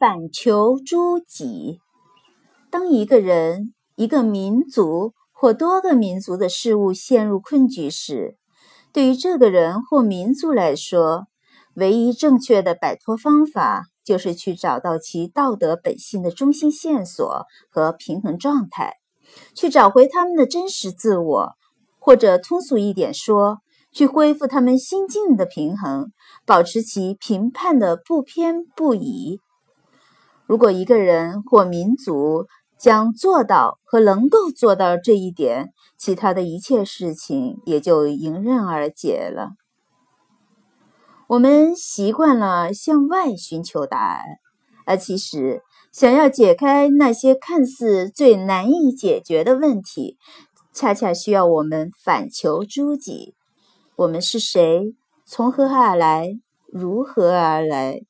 反求诸己。当一个人、一个民族或多个民族的事物陷入困局时，对于这个人或民族来说，唯一正确的摆脱方法就是去找到其道德本性的中心线索和平衡状态，去找回他们的真实自我，或者通俗一点说，去恢复他们心境的平衡，保持其评判的不偏不倚。如果一个人或民族将做到和能够做到这一点，其他的一切事情也就迎刃而解了。我们习惯了向外寻求答案，而其实想要解开那些看似最难以解决的问题，恰恰需要我们反求诸己：我们是谁？从何而来？如何而来？